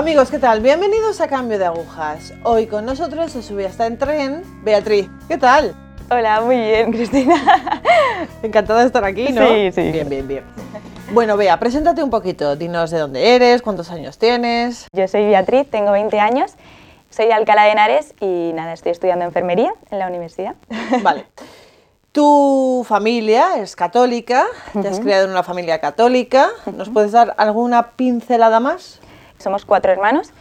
Amigos, ¿qué tal? Bienvenidos a Cambio de Agujas. Hoy con nosotros se subía hasta en tren Beatriz. ¿Qué tal? Hola, muy bien, Cristina. Encantada de estar aquí, ¿no? Sí, sí. Bien, bien, bien. Bueno, Bea, preséntate un poquito. Dinos de dónde eres, cuántos años tienes. Yo soy Beatriz, tengo 20 años, soy de Alcalá de Henares y nada, estoy estudiando enfermería en la universidad. Vale. Tu familia es católica, te has criado en una familia católica. ¿Nos puedes dar alguna pincelada más? Somos cuatro hermanos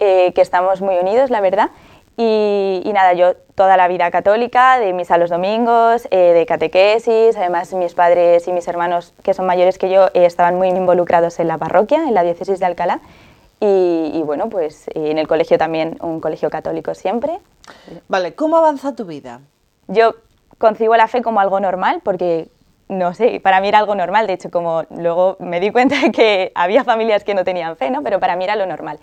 eh, que estamos muy unidos, la verdad. Y, y nada, yo toda la vida católica, de misa los domingos, eh, de catequesis, además mis padres y mis hermanos, que son mayores que yo, eh, estaban muy involucrados en la parroquia, en la diócesis de Alcalá. Y, y bueno, pues en el colegio también, un colegio católico siempre. Vale, ¿cómo avanza tu vida? Yo concibo la fe como algo normal porque, no sé, para mí era algo normal. De hecho, como luego me di cuenta de que había familias que no tenían fe, ¿no? Pero para mí era lo normal.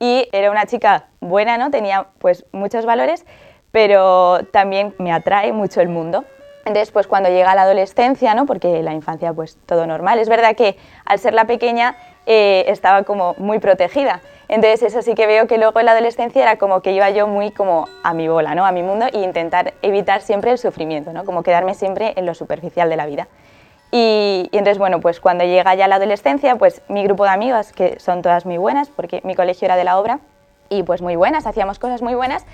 Y era una chica buena, ¿no? Tenía pues muchos valores, pero también me atrae mucho el mundo. Entonces, pues cuando llega la adolescencia, ¿no? Porque la infancia, pues todo normal. Es verdad que al ser la pequeña eh, estaba como muy protegida. Entonces, eso sí que veo que luego en la adolescencia era como que iba yo muy como a mi bola, ¿no? A mi mundo e intentar evitar siempre el sufrimiento, ¿no? Como quedarme siempre en lo superficial de la vida. Y, y, entonces, bueno, pues cuando llega ya la adolescencia, pues mi grupo de amigas, que son todas muy buenas, porque mi colegio era de la obra, y pues muy buenas, hacíamos cosas muy buenas,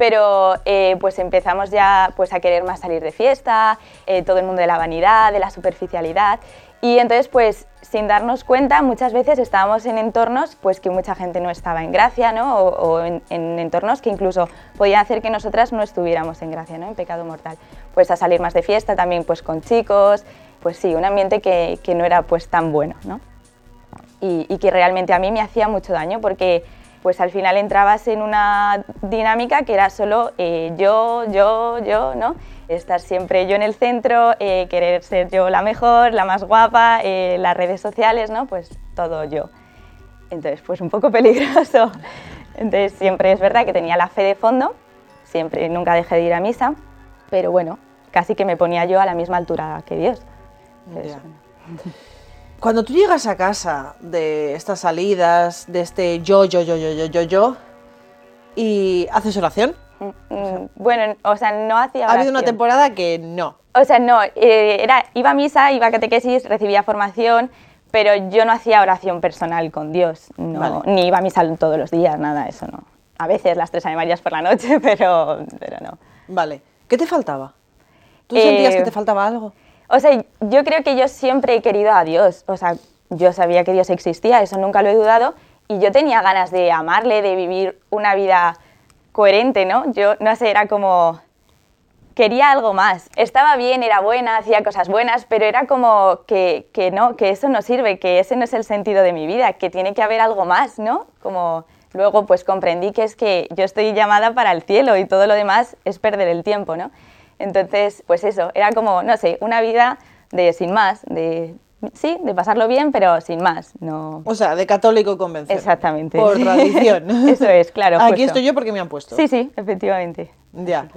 pero eh, pues empezamos ya pues a querer más salir de fiesta, eh, todo el mundo de la vanidad, de la superficialidad, y entonces pues sin darnos cuenta muchas veces estábamos en entornos pues que mucha gente no estaba en gracia, ¿no? O, en, en, entornos que incluso podían hacer que nosotras no estuviéramos en gracia, ¿no? En pecado mortal. Pues a salir más de fiesta también pues con chicos, pues sí, un ambiente que, no era pues tan bueno, ¿no? Y, que realmente a mí me hacía mucho daño porque pues al final entrabas en una dinámica que era solo eh, yo, yo, yo, ¿no? Estar siempre yo en el centro, eh, querer ser yo la mejor, la más guapa, eh, las redes sociales, ¿no? Pues todo yo. Entonces, pues un poco peligroso. Entonces, siempre es verdad que tenía la fe de fondo, siempre, nunca dejé de ir a misa, pero bueno, casi que me ponía yo a la misma altura que Dios. Entonces, Cuando tú llegas a casa de estas salidas, de este yo, yo, yo, yo, yo, yo, yo, y haces oración. Mm, bueno, o sea, no hacía oración. Ha habido una temporada que no. O sea, no, eh, era, iba a misa, iba a catequesis, recibía formación, pero yo no hacía oración personal con Dios, no, vale. ni iba a misa todos los días, nada, eso no. A veces las tres Marías por la noche, pero, pero no. Vale. ¿Qué te faltaba? ¿Tú eh, sentías que te faltaba algo? O sea, yo creo que yo siempre he querido a Dios. O sea, yo sabía que Dios existía, eso nunca lo he dudado. Y yo tenía ganas de amarle, de vivir una vida coherente, ¿no? Yo, no sé, era como... Quería algo más. Estaba bien, era buena, hacía cosas buenas, pero era como que, que no, que eso no sirve, que ese no es el sentido de mi vida, que tiene que haber algo más, ¿no? Como luego pues comprendí que es que yo estoy llamada para el cielo y todo lo demás es perder el tiempo, ¿no? Entonces, pues eso, era como, no sé, una vida de sin más, de sí, de pasarlo bien, pero sin más. No... O sea, de católico convencido. Exactamente. Por tradición. eso es, claro. Aquí estoy yo porque me han puesto. Sí, sí, efectivamente. Ya.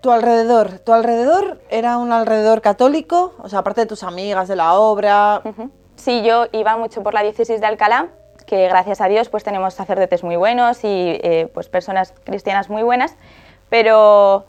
Tu alrededor, tu alrededor era un alrededor católico, o sea, aparte de tus amigas de la obra. Uh -huh. Sí, yo iba mucho por la diócesis de Alcalá, que gracias a Dios pues tenemos sacerdotes muy buenos y eh, pues personas cristianas muy buenas, pero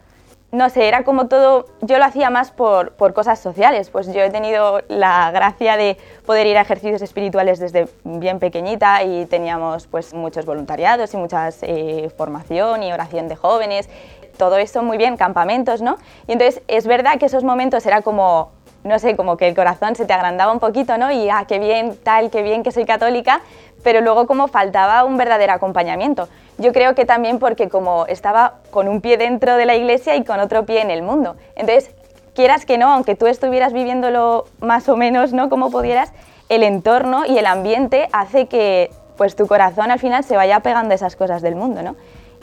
no sé, era como todo, yo lo hacía más por, por, cosas sociales, pues yo he tenido la gracia de poder ir a ejercicios espirituales desde bien pequeñita y teníamos pues muchos voluntariados y mucha eh, formación y oración de jóvenes, todo eso muy bien, campamentos, ¿no? Y entonces es verdad que esos momentos era como, no sé, como que el corazón se te agrandaba un poquito, ¿no? Y ah, qué bien, tal, qué bien que soy católica, pero luego como faltaba un verdadero acompañamiento. Yo creo que también porque como estaba con un pie dentro de la iglesia y con otro pie en el mundo. Entonces, quieras que no, aunque tú estuvieras viviéndolo más o menos no como pudieras, el entorno y el ambiente hace que pues tu corazón al final se vaya pegando a esas cosas del mundo, ¿no?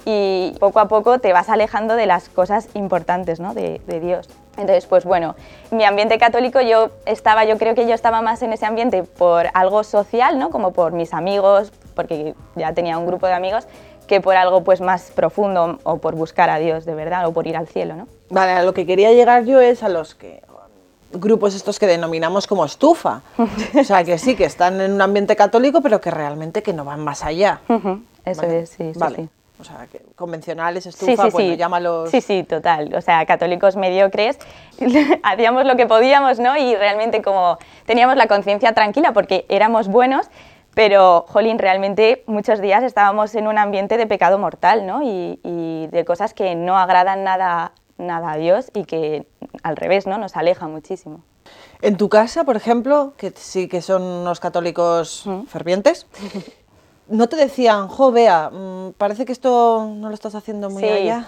Y poco a poco te vas alejando de las cosas importantes, ¿no? De, de Dios. Entonces, pues bueno, mi ambiente católico yo estaba, yo creo que yo estaba más en ese ambiente por algo social, ¿no? Como por mis amigos, porque ya tenía un grupo de amigos, que por algo pues más profundo o por buscar a Dios de verdad o por ir al cielo, ¿no? Vale, a lo que quería llegar yo es a los que grupos estos que denominamos como estufa. O sea, que sí, que están en un ambiente católico, pero que realmente que no van más allá. Eso Vale, es, sí, sí, vale. sí. O sea, que convencionales, Sí, estufa, sí, bueno, sí. llámalos... Sí, sí, total. O sea, católicos mediocres, hacíamos lo que podíamos, ¿no? Y realmente como teníamos la conciencia tranquila porque éramos buenos, pero, jolín, realmente muchos días estábamos en un ambiente de pecado mortal, ¿no? Y, y de cosas que no agradan nada, nada a Dios y que al revés, ¿no? Nos aleja muchísimo. En tu casa, por ejemplo, que sí que son unos católicos fervientes, ¿no te decían, jo, Bea, mm, parece que esto no lo estás haciendo muy Sí. allá?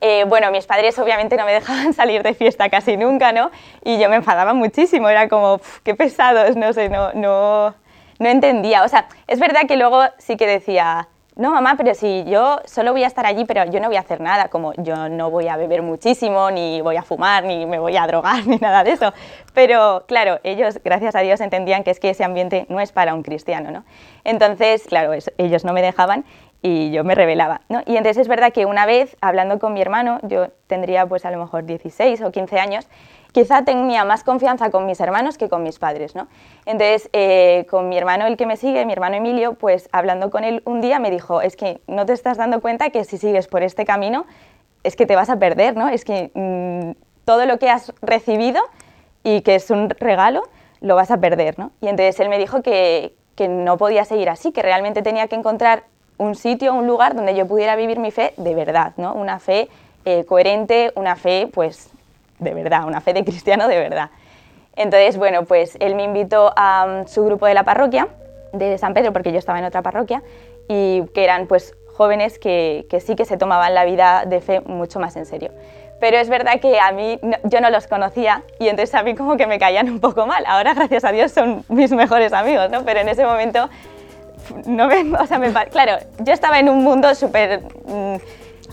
Eh, bueno, mis padres obviamente no me dejaban salir de fiesta casi nunca, ¿no? Y yo me enfadaba muchísimo, era como, "Pf, qué pesados, no sé, no, no, no entendía. O sea, es verdad que luego sí que decía, no mamá, pero si yo solo voy a estar allí, pero yo no voy a hacer nada, como yo no voy a beber muchísimo, ni voy a fumar, ni me voy a drogar, ni nada de eso. Pero claro, ellos, gracias a Dios, entendían que es que ese ambiente no es para un cristiano, ¿no? Entonces, claro, es- ellos no me dejaban y yo me rebelaba, ¿no? Y entonces es verdad que una vez, hablando con mi hermano, yo tendría pues a lo mejor 16 o 15 años, quizá tenía más confianza con mis hermanos que con mis padres, ¿no? Entonces, eh, con mi hermano, el que me sigue, mi hermano Emilio, pues hablando con él un día me dijo, es que no te estás dando cuenta que si sigues por este camino, es que te vas a perder, ¿no? Es que mm, todo lo que has recibido y que es un regalo, lo vas a perder, ¿no? Y entonces él me dijo que, que no podía seguir así, que realmente tenía que encontrar un sitio, un lugar donde yo pudiera vivir mi fe de verdad, ¿no? Una fe eh, coherente, una fe, pues, de verdad, una fe de cristiano de verdad. Entonces, bueno, pues él me invitó a mm, su grupo de la parroquia, de San Pedro, porque yo estaba en otra parroquia, y que eran pues jóvenes que, que sí que se tomaban la vida de fe mucho más en serio. Pero es verdad que a mí, yo no los conocía y entonces a mí como que me caían un poco mal. Ahora, gracias a Dios, son mis mejores amigos, ¿no? Pero en ese momento, no me, o sea, me claro, yo estaba en un mundo súper... mm,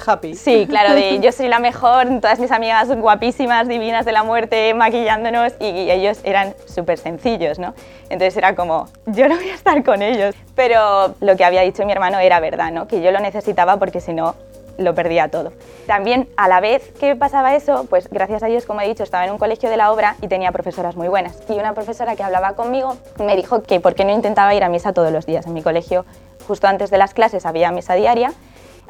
Happy. Sí, claro, de yo soy la mejor, todas mis amigas guapísimas, divinas de la muerte, maquillándonos y, y ellos eran súper sencillos, ¿no? Entonces era como, yo no voy a estar con ellos. Pero lo que había dicho mi hermano era verdad, ¿no? Que yo lo necesitaba porque si no lo perdía todo. También a la vez que pasaba eso, pues gracias a Dios, como he dicho, estaba en un colegio de la obra y tenía profesoras muy buenas. Y una profesora que hablaba conmigo me dijo que por qué no intentaba ir a misa todos los días. En mi colegio, justo antes de las clases, había misa diaria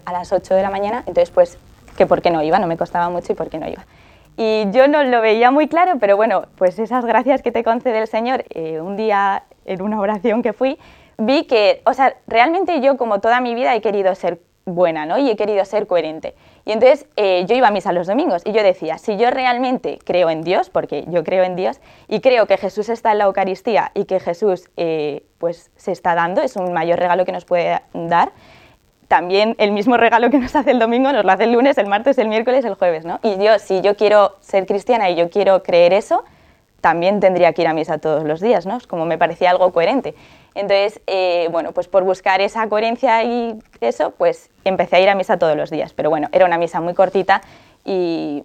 a las 8 de la mañana, entonces pues que por qué no iba, no me costaba mucho y por qué no iba. Y yo no lo veía muy claro, pero bueno, pues esas gracias que te concede el Señor, eh, un día en una oración que fui, vi que, o sea, realmente yo como toda mi vida he querido ser buena, ¿no? Y he querido ser coherente. Y entonces eh, yo iba a misa los domingos y yo decía, si yo realmente creo en Dios, porque yo creo en Dios, y creo que Jesús está en la Eucaristía y que Jesús eh, pues se está dando, es un mayor regalo que nos puede dar, también el mismo regalo que nos hace el domingo nos lo hace el lunes, el martes, el miércoles, el jueves, ¿no? Y yo, si yo quiero ser cristiana y yo quiero creer eso, también tendría que ir a misa todos los días, ¿no? Como me parecía algo coherente. Entonces, eh, bueno, pues por buscar esa coherencia y eso, pues empecé a ir a misa todos los días. Pero bueno, era una misa muy cortita y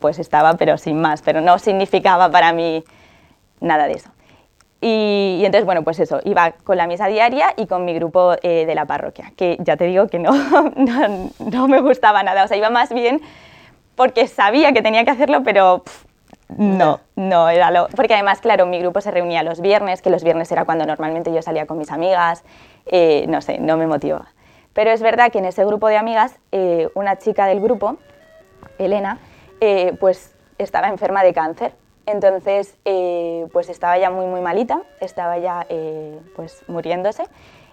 pues estaba, pero sin más, pero no significaba para mí nada de eso. Y, y entonces, bueno, pues eso, iba con la misa diaria y con mi grupo eh, de la parroquia, que ya te digo que no, no, no me gustaba nada, o sea, iba más bien porque sabía que tenía que hacerlo, pero pff, no, no era lo... Porque además, claro, mi grupo se reunía los viernes, que los viernes era cuando normalmente yo salía con mis amigas, eh, no sé, no me motivaba. Pero es verdad que en ese grupo de amigas, eh, una chica del grupo, Elena, pues estaba enferma de cáncer. Entonces, eh, pues estaba ya muy, muy malita, estaba ya eh, pues muriéndose.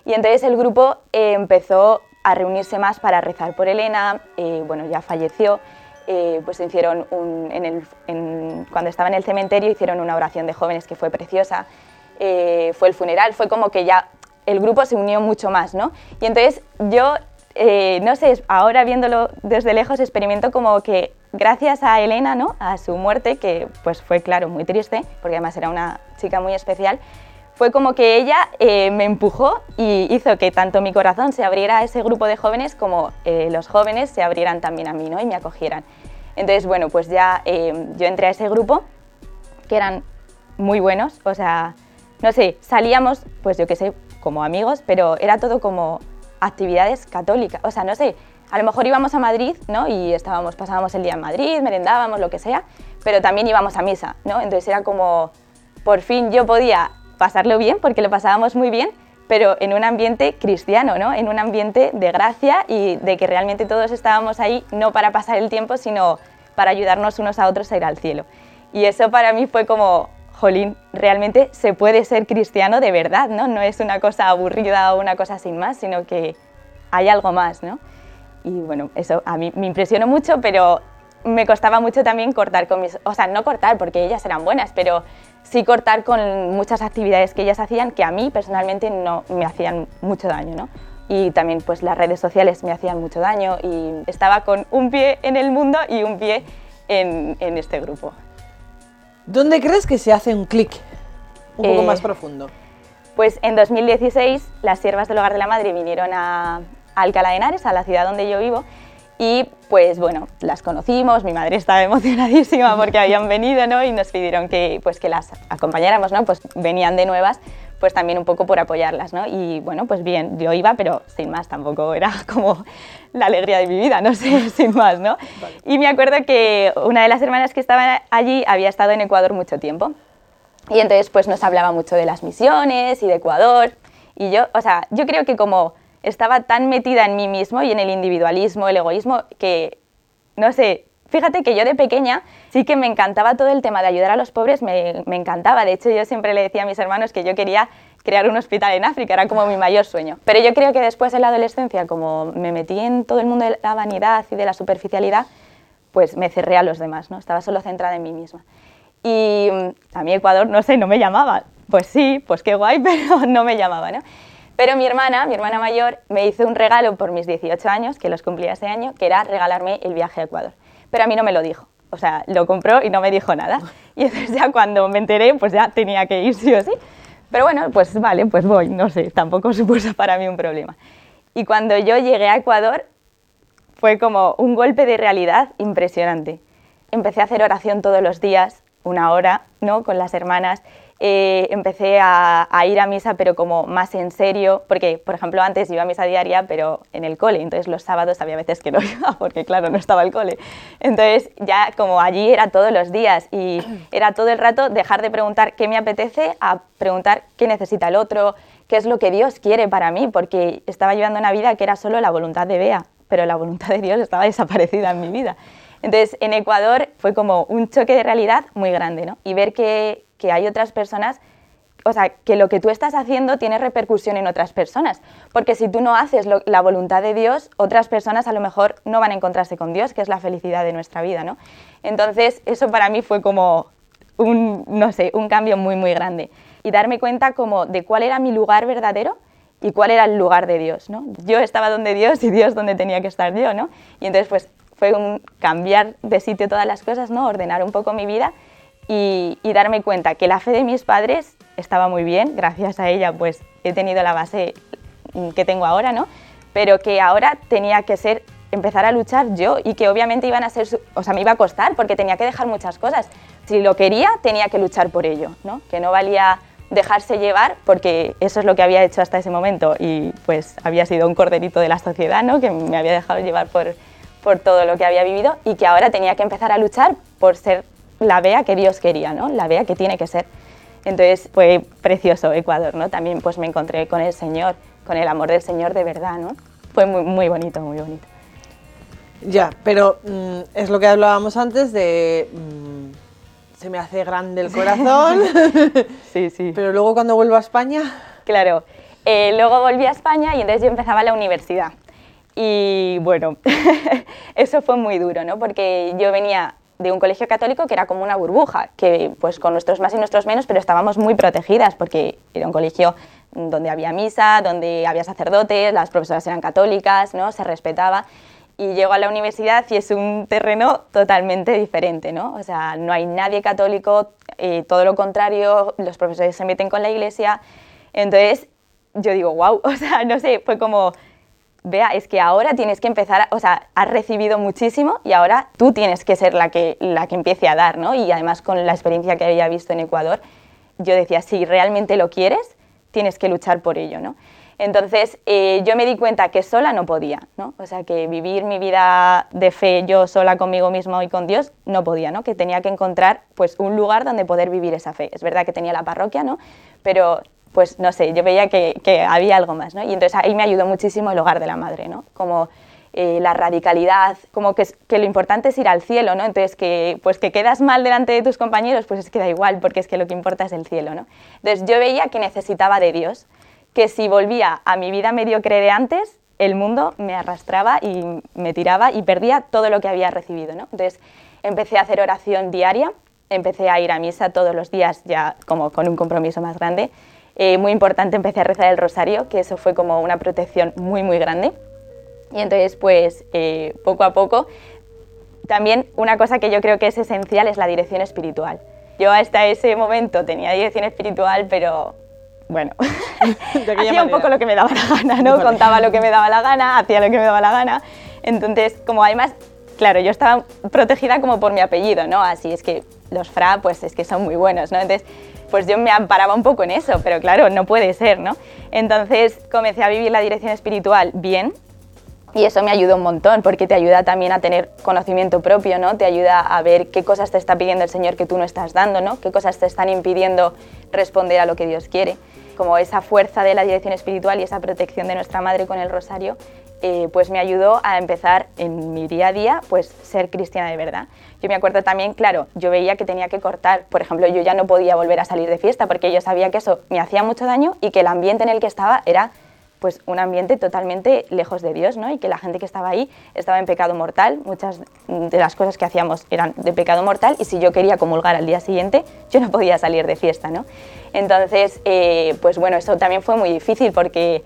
Y entonces el grupo eh, empezó a reunirse más para rezar por Elena, bueno, ya falleció, pues hicieron un, en el, en- cuando estaba en el cementerio hicieron una oración de jóvenes que fue preciosa, fue el funeral, fue como que ya el grupo se unió mucho más, ¿no? Y entonces yo, no sé, ahora viéndolo desde lejos experimento como que gracias a Elena, ¿no? A su muerte, que pues fue claro muy triste, porque además era una chica muy especial, fue como que ella eh, me empujó y hizo que tanto mi corazón se abriera a ese grupo de jóvenes como eh, los jóvenes se abrieran también a mí ¿no? y me acogieran. Entonces, bueno, pues ya eh, yo entré a ese grupo, que eran muy buenos, o sea, no sé, salíamos, pues yo qué sé, como amigos, pero era todo como actividades católicas, o sea, no sé, a lo mejor íbamos a Madrid, ¿no? Y estábamos, pasábamos el día en Madrid, merendábamos, lo que sea, pero también íbamos a misa, ¿no? Entonces era como, por fin yo podía pasarlo bien, porque lo pasábamos muy bien, pero en un ambiente cristiano, ¿no? En un ambiente de gracia y de que realmente todos estábamos ahí no para pasar el tiempo, sino para ayudarnos unos a otros a ir al cielo. Y eso para mí fue como, jolín, realmente se puede ser cristiano de verdad, ¿no? No es una cosa aburrida o una cosa sin más, sino que hay algo más, ¿no? Y bueno, eso a mí me impresionó mucho, pero me costaba mucho también cortar con mis... O sea, no cortar porque ellas eran buenas, pero sí cortar con muchas actividades que ellas hacían que a mí personalmente no me hacían mucho daño, ¿no? Y también pues las redes sociales me hacían mucho daño y estaba con un pie en el mundo y un pie en, en este grupo. ¿Dónde crees que se hace un clic un poco eh, más profundo? Pues en 2016 las siervas del Hogar de la Madre vinieron a, Alcalá de Henares, a la ciudad donde yo vivo, y pues bueno, las conocimos, mi madre estaba emocionadísima porque habían venido, ¿no? Y nos pidieron que, pues, que las acompañáramos, ¿no? Pues venían de nuevas, pues también un poco por apoyarlas, ¿no? Y bueno, pues bien, yo iba, pero sin más, tampoco era como la alegría de mi vida, no sé, sin más, ¿no? Y me acuerdo que una de las hermanas que estaban allí había estado en Ecuador mucho tiempo. Y entonces pues nos hablaba mucho de las misiones y de Ecuador. Y yo, o sea, yo creo que como estaba tan metida en mí mismo y en el individualismo, el egoísmo, que, no sé, fíjate que yo de pequeña sí que me encantaba todo el tema de ayudar a los pobres, me, encantaba. De hecho, yo siempre le decía a mis hermanos que yo quería crear un hospital en África, era como mi mayor sueño. Pero yo creo que después en la adolescencia, como me metí en todo el mundo de la vanidad y de la superficialidad, pues me cerré a los demás, ¿no? Estaba solo centrada en mí misma. Y mm, a mí Ecuador, no sé, no me llamaba. Pues sí, pues qué guay, pero no me llamaba, ¿no? Pero mi hermana, mi hermana mayor, me hizo un regalo por mis 18 años, que los cumplía ese año, que era regalarme el viaje a Ecuador. Pero a mí no me lo dijo. O sea, lo compró y no me dijo nada. Y entonces ya cuando me enteré, pues ya tenía que ir sí o sí. Pero bueno, pues vale, pues voy, no sé, tampoco supuso para mí un problema. Y cuando yo llegué a Ecuador, fue como un golpe de realidad impresionante. Empecé a hacer oración todos los días, una hora, ¿no? Con las hermanas. Eh, empecé a, ir a misa, pero como más en serio, porque, por ejemplo, antes iba a misa diaria, pero en el cole, entonces los sábados había veces que no iba, porque claro, no estaba el cole. Entonces ya como allí era todos los días y era todo el rato dejar de preguntar qué me apetece a preguntar qué necesita el otro, qué es lo que Dios quiere para mí, porque estaba llevando una vida que era solo la voluntad de Bea, pero la voluntad de Dios estaba desaparecida en mi vida. Entonces, en Ecuador fue como un choque de realidad muy grande, ¿no? Y ver que, que hay otras personas, o sea, que lo que tú estás haciendo tiene repercusión en otras personas. Porque si tú no haces la voluntad de Dios, otras personas a lo mejor no van a encontrarse con Dios, que es la felicidad de nuestra vida, ¿no? Entonces, eso para mí fue como un, no sé, un cambio muy, muy grande. Y darme cuenta como de cuál era mi lugar verdadero y cuál era el lugar de Dios, ¿no? Yo estaba donde Dios y Dios donde tenía que estar yo, ¿no? Y entonces, pues, fue un cambiar de sitio todas las cosas, ¿no? Ordenar un poco mi vida y, darme cuenta que la fe de mis padres estaba muy bien, gracias a ella pues he tenido la base que tengo ahora, ¿no? Pero que ahora tenía que ser empezar a luchar yo y que obviamente iban a ser, o sea, me iba a costar porque tenía que dejar muchas cosas. Si lo quería, tenía que luchar por ello, ¿no? Que no valía dejarse llevar porque eso es lo que había hecho hasta ese momento y pues había sido un corderito de la sociedad, ¿no? Que me había dejado llevar por, por todo lo que había vivido y que ahora tenía que empezar a luchar por ser la vea que Dios quería, ¿no? La vea que tiene que ser. Entonces fue precioso Ecuador, ¿no? También pues me encontré con el Señor, con el amor del Señor de verdad, ¿no? Fue muy, muy bonito, muy bonito. Ya, pero mm, es lo que hablábamos antes de... Mm, se me hace grande el corazón. sí, sí. Pero luego cuando vuelvo a España... Claro. Eh, luego volví a España y entonces yo empezaba la universidad. Y bueno, eso fue muy duro, ¿no? Porque yo venía de un colegio católico que era como una burbuja, que pues con nuestros más y nuestros menos, pero estábamos muy protegidas porque era un colegio donde había misa, donde había sacerdotes, las profesoras eran católicas, ¿no? Se respetaba. Y llego a la universidad y es un terreno totalmente diferente, ¿no? O sea, no hay nadie católico, eh, todo lo contrario, los profesores se meten con la iglesia. Entonces, yo digo, wow, o sea, no sé, fue como vea, es que ahora tienes que empezar, o sea, has recibido muchísimo y ahora tú tienes que ser la que, la que empiece a dar, ¿no? Y además con la experiencia que había visto en Ecuador, yo decía, si realmente lo quieres, tienes que luchar por ello, ¿no? Entonces eh, yo me di cuenta que sola no podía, ¿no? O sea, que vivir mi vida de fe yo sola conmigo mismo y con Dios no podía, ¿no? Que tenía que encontrar pues un lugar donde poder vivir esa fe. Es verdad que tenía la parroquia, ¿no? Pero pues no sé, yo veía que, había algo más, ¿no? Y entonces ahí me ayudó muchísimo el hogar de la madre, ¿no? Como eh, la radicalidad, como que, que, lo importante es ir al cielo, ¿no? Entonces, que, pues que quedas mal delante de tus compañeros, pues es que da igual, porque es que lo que importa es el cielo, ¿no? Entonces, yo veía que necesitaba de Dios, que si volvía a mi vida mediocre de antes, el mundo me arrastraba y me tiraba y perdía todo lo que había recibido. ¿no? Entonces empecé a hacer oración diaria, empecé a ir a misa todos los días ya como con un compromiso más grande. Eh, muy importante, empecé a rezar el rosario, que eso fue como una protección muy, muy grande. Y entonces, pues, eh, poco a poco, también una cosa que yo creo que es esencial es la dirección espiritual. Yo hasta ese momento tenía dirección espiritual, pero bueno, hacía un poco lo que me daba la gana, ¿no? Contaba lo que me daba la gana, hacía lo que me daba la gana. Entonces, como además, claro, yo estaba protegida como por mi apellido, ¿no? Así es que los Fra, pues es que son muy buenos, ¿no? Entonces, pues yo me amparaba un poco en eso, pero claro, no puede ser, ¿no? Entonces comencé a vivir la dirección espiritual bien, y eso me ayudó un montón, porque te ayuda también a tener conocimiento propio, ¿no? Te ayuda a ver qué cosas te está pidiendo el Señor que tú no estás dando, ¿no? Qué cosas te están impidiendo responder a lo que Dios quiere como esa fuerza de la dirección espiritual y esa protección de nuestra madre con el rosario, eh, pues me ayudó a empezar en mi día a día, pues ser cristiana de verdad. Yo me acuerdo también, claro, yo veía que tenía que cortar, por ejemplo, yo ya no podía volver a salir de fiesta porque yo sabía que eso me hacía mucho daño y que el ambiente en el que estaba era pues un ambiente totalmente lejos de Dios, ¿no? Y que la gente que estaba ahí estaba en pecado mortal, muchas de las cosas que hacíamos eran de pecado mortal y si yo quería comulgar al día siguiente, yo no podía salir de fiesta, ¿no? Entonces, eh, pues bueno, eso también fue muy difícil porque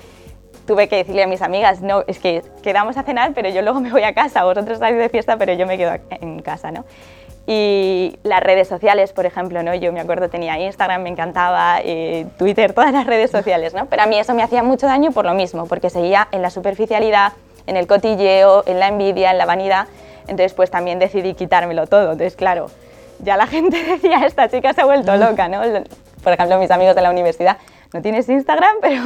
tuve que decirle a mis amigas, no, es que quedamos a cenar, pero yo luego me voy a casa, vosotros salís de fiesta, pero yo me quedo en casa, ¿no? Y las redes sociales, por ejemplo, ¿no? yo me acuerdo tenía Instagram, me encantaba, eh, Twitter, todas las redes sociales, ¿no? pero a mí eso me hacía mucho daño por lo mismo, porque seguía en la superficialidad, en el cotilleo, en la envidia, en la vanidad, entonces pues también decidí quitármelo todo, entonces claro, ya la gente decía, esta chica se ha vuelto loca, ¿no? por ejemplo, mis amigos de la universidad, no tienes Instagram, pero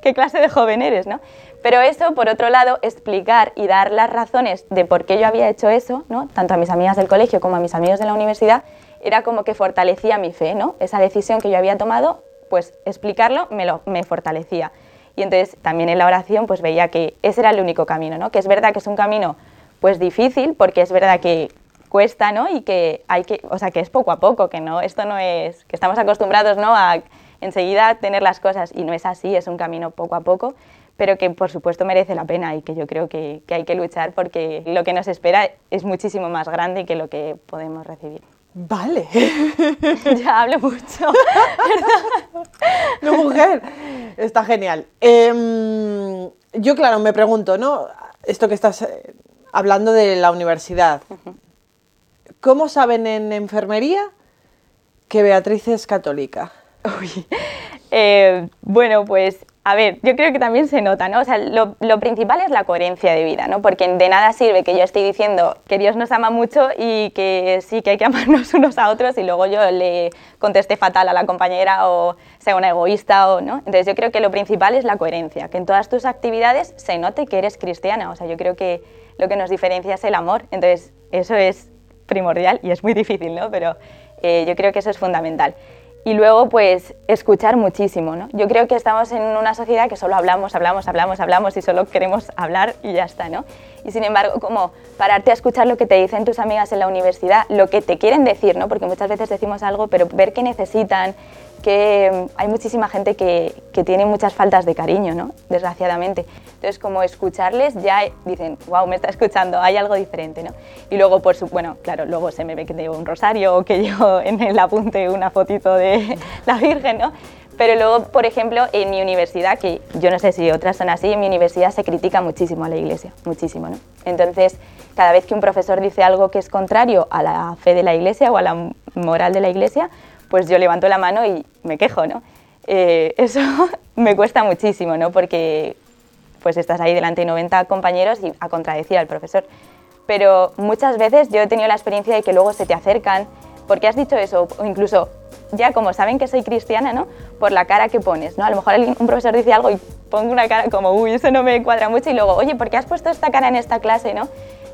qué clase de joven eres, ¿no? Pero eso, por otro lado, explicar y dar las razones de por qué yo había hecho eso, ¿no? tanto a mis amigas del colegio como a mis amigos de la universidad, era como que fortalecía mi fe, ¿no? Esa decisión que yo había tomado, pues explicarlo me, lo, me fortalecía. Y entonces también en la oración pues veía que ese era el único camino, ¿no? Que es verdad que es un camino pues difícil, porque es verdad que cuesta, ¿no? Y que hay que, o sea, que es poco a poco, que no, esto no es, que estamos acostumbrados, ¿no? A enseguida tener las cosas y no es así, es un camino poco a poco pero que por supuesto merece la pena y que yo creo que, hay que luchar porque lo que nos espera es muchísimo más grande que lo que podemos recibir. Vale. ya hablo mucho. no, mujer. Está genial. Em, yo, claro, me pregunto, ¿no? Esto que estás eh, hablando de la universidad. ¿Cómo saben en enfermería que Beatriz es católica? Eh, bueno, pues a ver, yo creo que también se nota, ¿no? O sea, lo, principal es la coherencia de vida, ¿no? Porque de nada sirve que yo esté diciendo que Dios nos ama mucho y que sí, que hay que amarnos unos a otros y luego yo le conteste fatal a la compañera o sea una egoísta o, ¿no? Entonces yo creo que lo principal es la coherencia, que en todas tus actividades se note que eres cristiana, o sea, yo creo que lo que nos diferencia es el amor, entonces eso es primordial y es muy difícil, ¿no? Pero eh, yo creo que eso es fundamental y luego pues escuchar muchísimo. ¿no? Yo creo que estamos en una sociedad que solo hablamos, hablamos, hablamos, hablamos y solo queremos hablar y ya está. ¿no? Y sin embargo, como pararte a escuchar lo que te dicen tus amigas en la universidad, lo que te quieren decir, ¿no? porque muchas veces decimos algo, pero ver qué necesitan, que mm, hay muchísima gente que, que, tiene muchas faltas de cariño, ¿no? desgraciadamente. Entonces, como escucharles, ya dicen, wow, me está escuchando, hay algo diferente. ¿no? Y luego, por su, bueno, claro, luego se me ve que tengo un rosario o que yo en el apunte una fotito de la Virgen, ¿no? Pero luego, por ejemplo, en mi universidad, que yo no sé si otras son así, en mi universidad se critica muchísimo a la iglesia, muchísimo, ¿no? Entonces, cada vez que un profesor dice algo que es contrario a la fe de la iglesia o a la moral de la iglesia, pues yo levanto la mano y me quejo, ¿no? Eh, eso me cuesta muchísimo, ¿no? Porque pues estás ahí delante de 90 compañeros y a contradecir al profesor. Pero muchas veces yo he tenido la experiencia de que luego se te acercan, porque has dicho eso, o incluso ya como saben que soy cristiana, ¿no? Por la cara que pones, ¿no? A lo mejor un profesor dice algo y pongo una cara como, uy, eso no me cuadra mucho y luego, oye, ¿por qué has puesto esta cara en esta clase, no?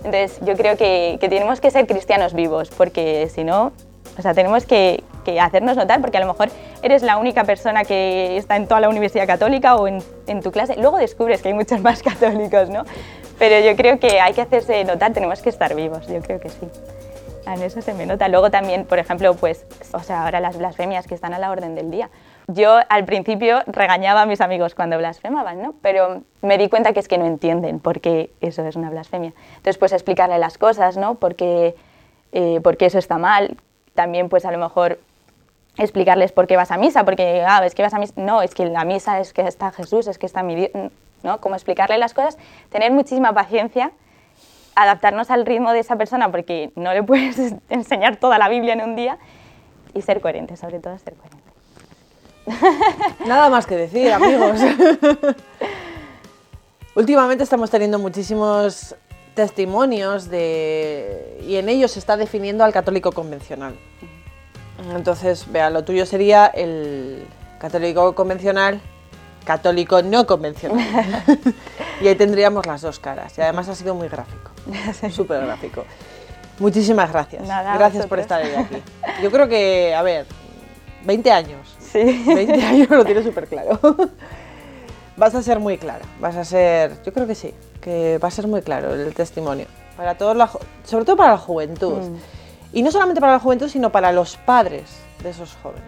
Entonces, yo creo que tenemos que ser cristianos vivos, porque si no, o sea, tenemos que, que hacernos notar, porque a lo mejor eres la única persona que está en toda la universidad católica o en, en tu clase. Luego descubres que hay muchos más católicos, ¿no? Pero yo creo que hay que hacerse notar, tenemos que estar vivos, yo creo que sí. En eso se me nota. Luego también, por ejemplo, pues, o sea, ahora las blasfemias que están a la orden del día. Yo al principio regañaba a mis amigos cuando blasfemaban, ¿no? Pero me di cuenta que es que no entienden por qué eso es una blasfemia. Entonces, pues explicarle las cosas, ¿no? Porque, eh, porque eso está mal. También, pues a lo mejor explicarles por qué vas a misa, porque, ah, es que vas a misa. No, es que la misa es que está Jesús, es que está mi Dios, ¿no? Como explicarle las cosas, tener muchísima paciencia adaptarnos al ritmo de esa persona porque no le puedes enseñar toda la Biblia en un día y ser coherente, sobre todo ser coherente. Nada más que decir, amigos. Últimamente estamos teniendo muchísimos testimonios de y en ellos se está definiendo al católico convencional. Entonces, vea, lo tuyo sería el católico convencional, católico no convencional. y ahí tendríamos las dos caras. Y además ha sido muy gráfico, súper gráfico. Muchísimas gracias. Nada, gracias por estar aquí. Yo creo que, a ver, 20 años. Sí. 20 años lo tienes súper claro. Vas a ser muy clara, vas a ser, yo creo que sí, que va a ser muy claro el testimonio. Para todos la, sobre todo para la juventud. Mm. Y no solamente para la juventud, sino para los padres de esos jóvenes.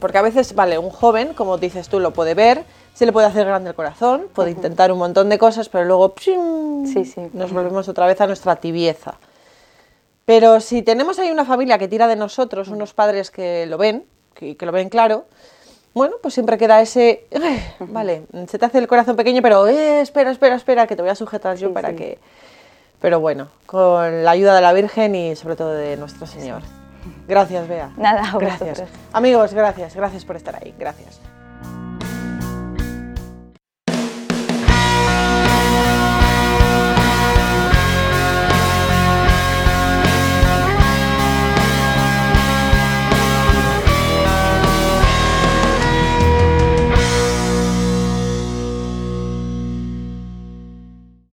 Porque a veces, vale, un joven, como dices tú, lo puede ver, se le puede hacer grande el corazón, puede intentar un montón de cosas, pero luego ¡pshing! Sí, sí. nos volvemos otra vez a nuestra tibieza. Pero si tenemos ahí una familia que tira de nosotros, unos padres que lo ven, que, que lo ven claro, bueno, pues siempre queda ese, "Ay, vale, se te hace el corazón pequeño, pero eh, espera, espera, espera, que te voy a sujetar yo Sí, para sí. que... Pero bueno, con la ayuda de la Virgen y sobre todo de nuestro Señor. Gracias, Bea. Nada, Gracias. vosotros. Amigos, gracias, gracias por estar ahí, gracias.